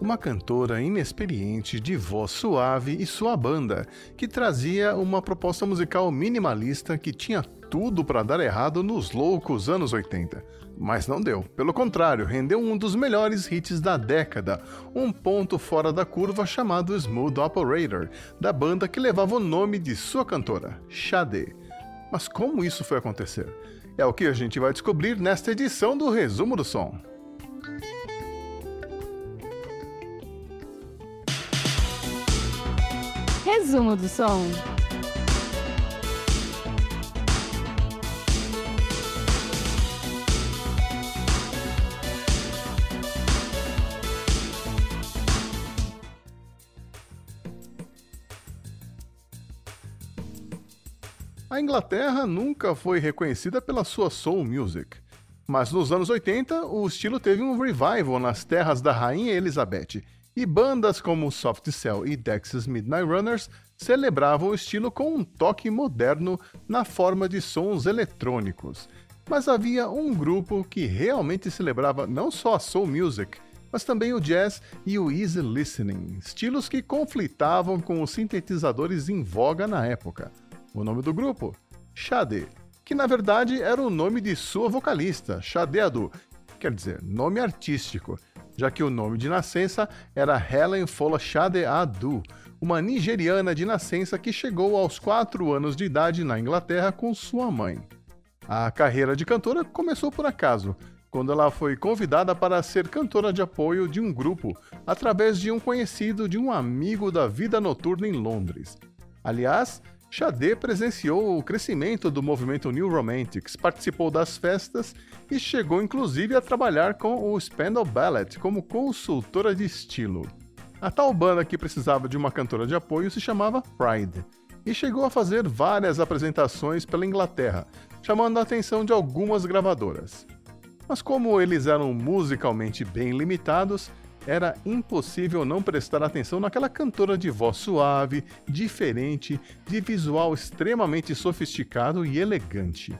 Uma cantora inexperiente de voz suave e sua banda, que trazia uma proposta musical minimalista que tinha tudo para dar errado nos loucos anos 80. Mas não deu. Pelo contrário, rendeu um dos melhores hits da década, um ponto fora da curva chamado Smooth Operator, da banda que levava o nome de sua cantora, Sade. Mas como isso foi acontecer? É o que a gente vai descobrir nesta edição do Resumo do Som. Resumo do som. A Inglaterra nunca foi reconhecida pela sua soul music, mas nos anos 80 o estilo teve um revival nas terras da Rainha Elizabeth, e bandas como Soft Cell e Dexys Midnight Runners celebravam o estilo com um toque moderno na forma de sons eletrônicos. Mas havia um grupo que realmente celebrava não só a soul music, mas também o jazz e o easy listening, estilos que conflitavam com os sintetizadores em voga na época. O nome do grupo? Xade, que na verdade era o nome de sua vocalista, Xade Adu, quer dizer, nome artístico, já que o nome de nascença era Helen Fola Xade Adu, uma nigeriana de nascença que chegou aos 4 anos de idade na Inglaterra com sua mãe. A carreira de cantora começou por acaso, quando ela foi convidada para ser cantora de apoio de um grupo, através de um conhecido de um amigo da vida noturna em Londres. Aliás, Xadê presenciou o crescimento do movimento New Romantics, participou das festas e chegou inclusive a trabalhar com o Spandau Ballet como consultora de estilo. A tal banda que precisava de uma cantora de apoio se chamava Pride e chegou a fazer várias apresentações pela Inglaterra, chamando a atenção de algumas gravadoras. Mas como eles eram musicalmente bem limitados, era impossível não prestar atenção naquela cantora de voz suave, diferente, de visual extremamente sofisticado e elegante.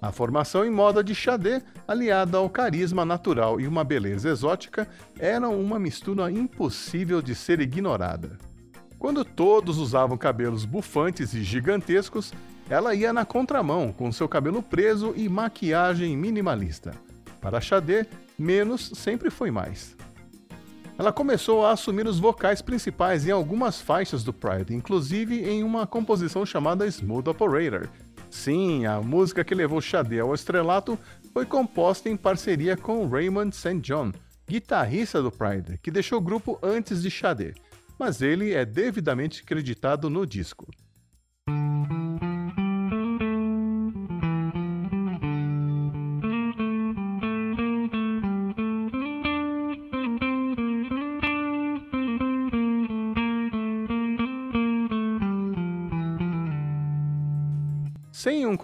A formação em moda de Xadê, aliada ao carisma natural e uma beleza exótica, eram uma mistura impossível de ser ignorada. Quando todos usavam cabelos bufantes e gigantescos, ela ia na contramão, com seu cabelo preso e maquiagem minimalista. Para Xadê, menos sempre foi mais. Ela começou a assumir os vocais principais em algumas faixas do Pride, inclusive em uma composição chamada Smooth Operator. Sim, a música que levou Xadê ao estrelato foi composta em parceria com Raymond St. John, guitarrista do Pride, que deixou o grupo antes de Xadê, mas ele é devidamente creditado no disco.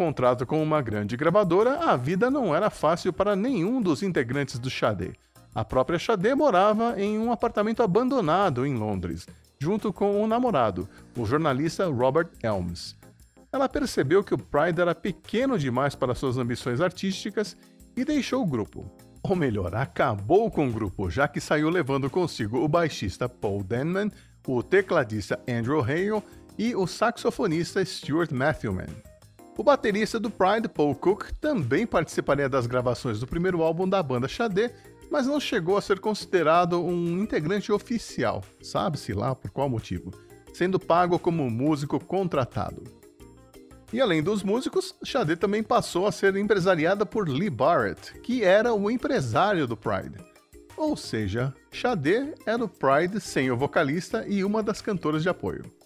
Contrato com uma grande gravadora, a vida não era fácil para nenhum dos integrantes do Xadê. A própria Xadê morava em um apartamento abandonado em Londres, junto com o um namorado, o jornalista Robert Elms. Ela percebeu que o Pride era pequeno demais para suas ambições artísticas e deixou o grupo. Ou melhor, acabou com o grupo, já que saiu levando consigo o baixista Paul Denman, o tecladista Andrew Hale e o saxofonista Stuart Matthewman. O baterista do Pride, Paul Cook, também participaria das gravações do primeiro álbum da banda Xadê, mas não chegou a ser considerado um integrante oficial, sabe-se lá por qual motivo, sendo pago como músico contratado. E além dos músicos, Xadê também passou a ser empresariada por Lee Barrett, que era o empresário do Pride. Ou seja, Xadê era o Pride sem o vocalista e uma das cantoras de apoio.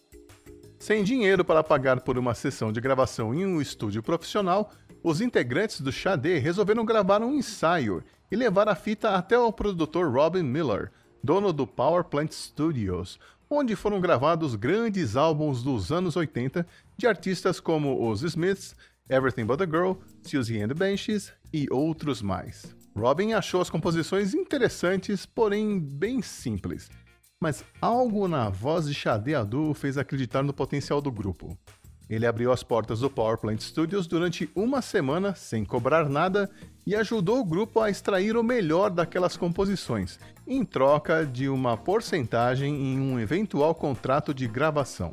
Sem dinheiro para pagar por uma sessão de gravação em um estúdio profissional, os integrantes do Xadê resolveram gravar um ensaio e levar a fita até o produtor Robin Miller, dono do Power Plant Studios, onde foram gravados grandes álbuns dos anos 80 de artistas como os Smiths, Everything But a Girl, Susie and the Banshees e outros mais. Robin achou as composições interessantes, porém bem simples mas algo na voz de Xade Adu fez acreditar no potencial do grupo. Ele abriu as portas do Powerplant Studios durante uma semana sem cobrar nada e ajudou o grupo a extrair o melhor daquelas composições, em troca de uma porcentagem em um eventual contrato de gravação.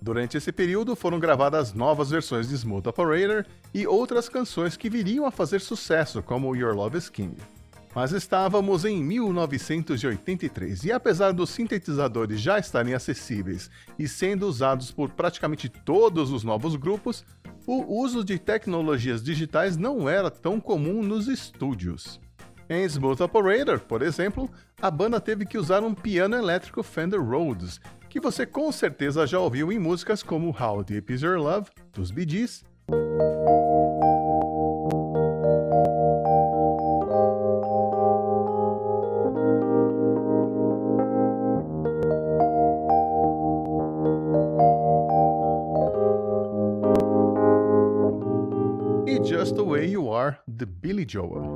Durante esse período foram gravadas novas versões de Smooth Operator e outras canções que viriam a fazer sucesso, como Your Love is King. Mas estávamos em 1983 e apesar dos sintetizadores já estarem acessíveis e sendo usados por praticamente todos os novos grupos, o uso de tecnologias digitais não era tão comum nos estúdios. Em Smooth Operator, por exemplo, a banda teve que usar um piano elétrico Fender Rhodes, que você com certeza já ouviu em músicas como How Deep Is Your Love, dos Bee Gees, Billy Joel.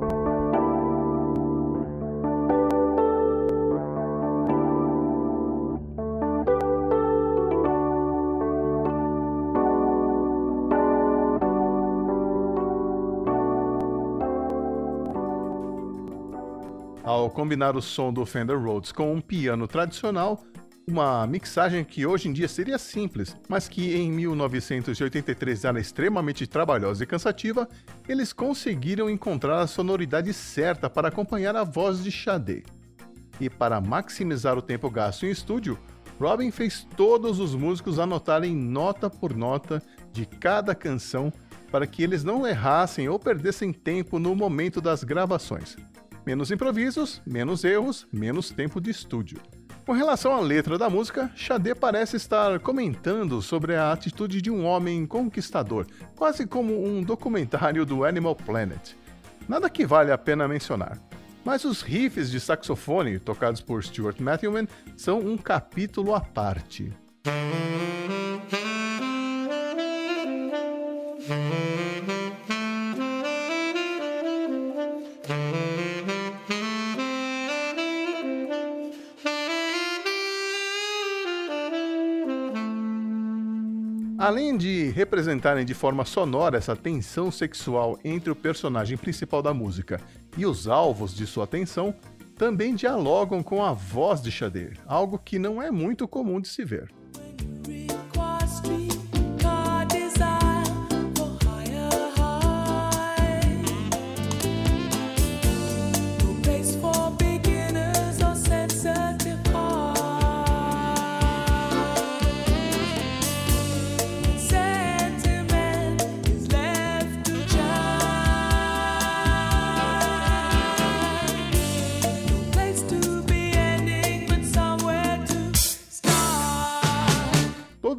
Ao combinar o som do Fender Rhodes com um piano tradicional, uma mixagem que hoje em dia seria simples, mas que em 1983 era extremamente trabalhosa e cansativa, eles conseguiram encontrar a sonoridade certa para acompanhar a voz de Sade. E para maximizar o tempo gasto em estúdio, Robin fez todos os músicos anotarem nota por nota de cada canção para que eles não errassem ou perdessem tempo no momento das gravações. Menos improvisos, menos erros, menos tempo de estúdio. Com relação à letra da música, Xadê parece estar comentando sobre a atitude de um homem conquistador, quase como um documentário do Animal Planet. Nada que vale a pena mencionar. Mas os riffs de saxofone tocados por Stuart Matthewman são um capítulo à parte. Representarem de forma sonora essa tensão sexual entre o personagem principal da música e os alvos de sua atenção, também dialogam com a voz de Xader, algo que não é muito comum de se ver.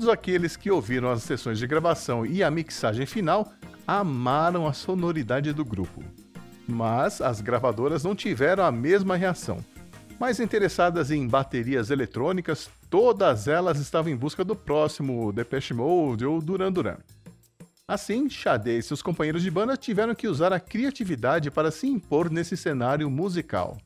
Todos aqueles que ouviram as sessões de gravação e a mixagem final amaram a sonoridade do grupo. Mas as gravadoras não tiveram a mesma reação. Mais interessadas em baterias eletrônicas, todas elas estavam em busca do próximo Depeche Mode ou Duran Duran. Assim, Sade e seus companheiros de banda tiveram que usar a criatividade para se impor nesse cenário musical.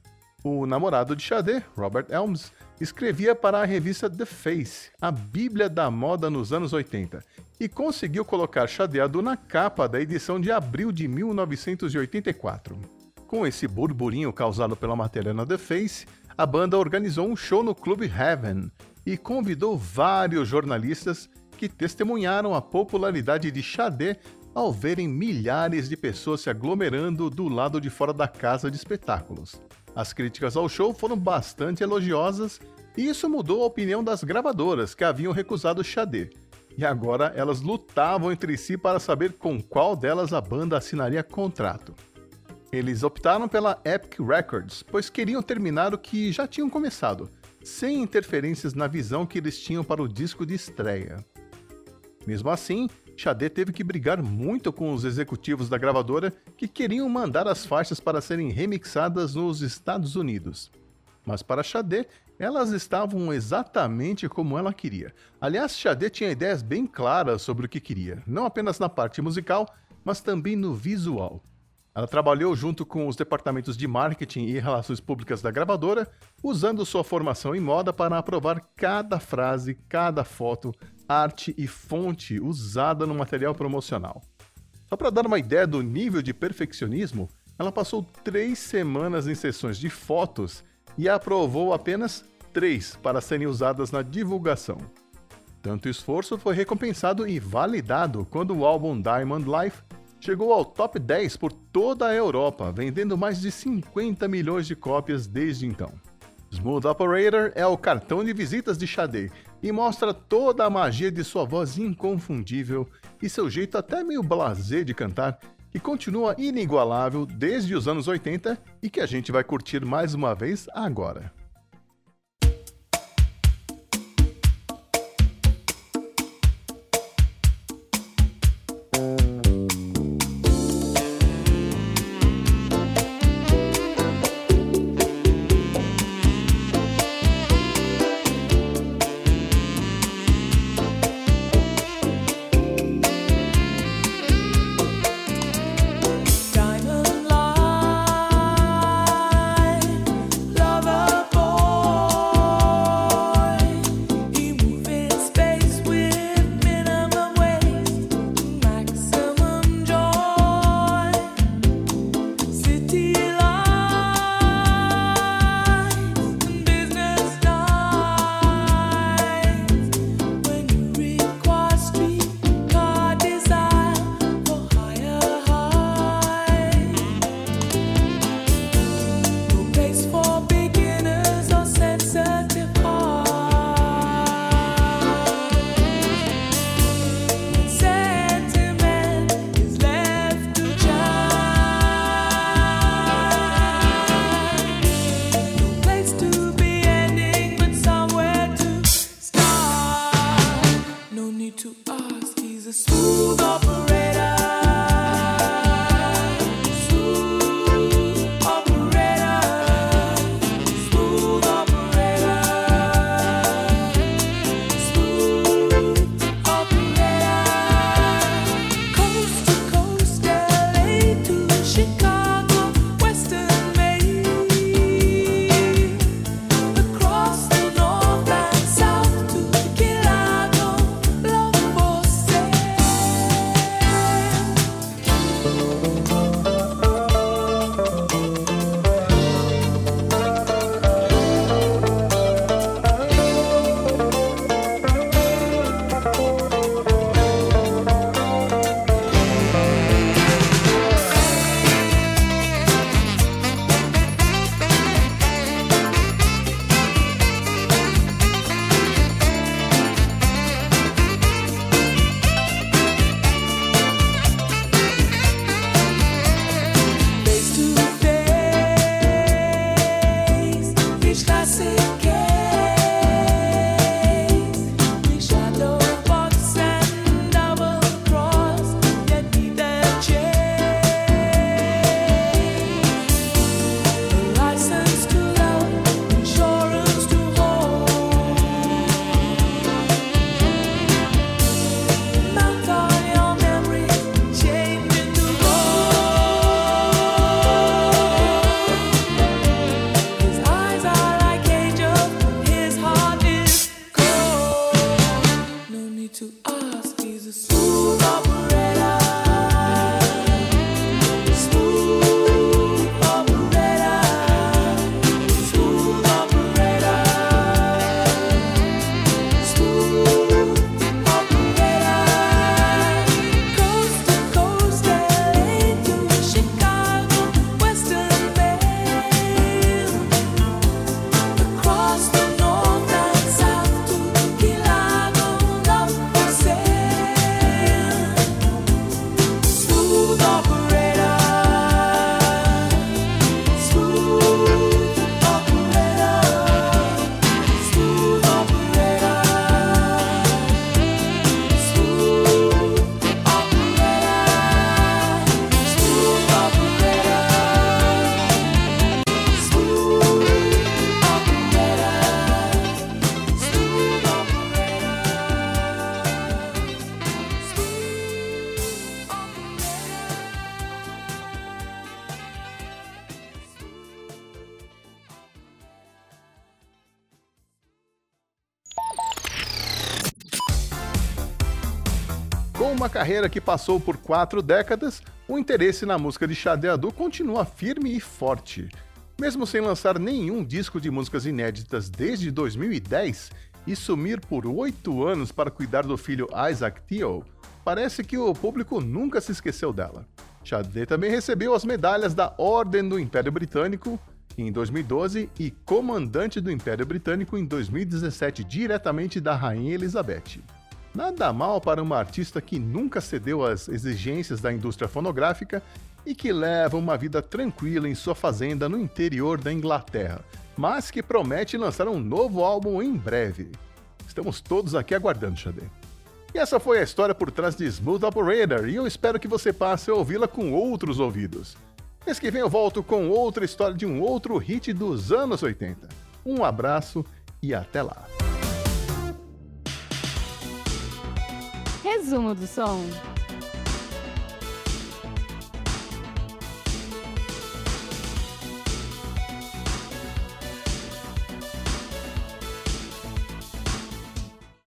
O namorado de Sade, Robert Elms, escrevia para a revista The Face, a bíblia da moda nos anos 80, e conseguiu colocar Chadeado na capa da edição de abril de 1984. Com esse burburinho causado pela matéria na The Face, a banda organizou um show no Clube Heaven e convidou vários jornalistas que testemunharam a popularidade de Xadé ao verem milhares de pessoas se aglomerando do lado de fora da casa de espetáculos. As críticas ao show foram bastante elogiosas e isso mudou a opinião das gravadoras que haviam recusado Xadê. E agora elas lutavam entre si para saber com qual delas a banda assinaria contrato. Eles optaram pela Epic Records, pois queriam terminar o que já tinham começado, sem interferências na visão que eles tinham para o disco de estreia. Mesmo assim, Xadê teve que brigar muito com os executivos da gravadora que queriam mandar as faixas para serem remixadas nos Estados Unidos. Mas para Xadê, elas estavam exatamente como ela queria. Aliás, Xadê tinha ideias bem claras sobre o que queria, não apenas na parte musical, mas também no visual. Ela trabalhou junto com os departamentos de marketing e relações públicas da gravadora, usando sua formação em moda para aprovar cada frase, cada foto, arte e fonte usada no material promocional. Só para dar uma ideia do nível de perfeccionismo, ela passou três semanas em sessões de fotos e aprovou apenas três para serem usadas na divulgação. Tanto esforço foi recompensado e validado quando o álbum Diamond Life chegou ao top 10 por toda a Europa, vendendo mais de 50 milhões de cópias desde então. Smooth Operator é o cartão de visitas de Sade e mostra toda a magia de sua voz inconfundível e seu jeito até meio blasé de cantar, que continua inigualável desde os anos 80 e que a gente vai curtir mais uma vez agora. to uma carreira que passou por quatro décadas, o interesse na música de Xadé Adu continua firme e forte. Mesmo sem lançar nenhum disco de músicas inéditas desde 2010 e sumir por oito anos para cuidar do filho Isaac Theo, parece que o público nunca se esqueceu dela. Xadé também recebeu as medalhas da Ordem do Império Britânico em 2012 e Comandante do Império Britânico em 2017, diretamente da Rainha Elizabeth. Nada mal para uma artista que nunca cedeu às exigências da indústria fonográfica e que leva uma vida tranquila em sua fazenda no interior da Inglaterra, mas que promete lançar um novo álbum em breve. Estamos todos aqui aguardando, Xadê. E essa foi a história por trás de Smooth Operator, e eu espero que você passe a ouvi-la com outros ouvidos. Mês que vem eu volto com outra história de um outro hit dos anos 80. Um abraço e até lá. Resumo do som.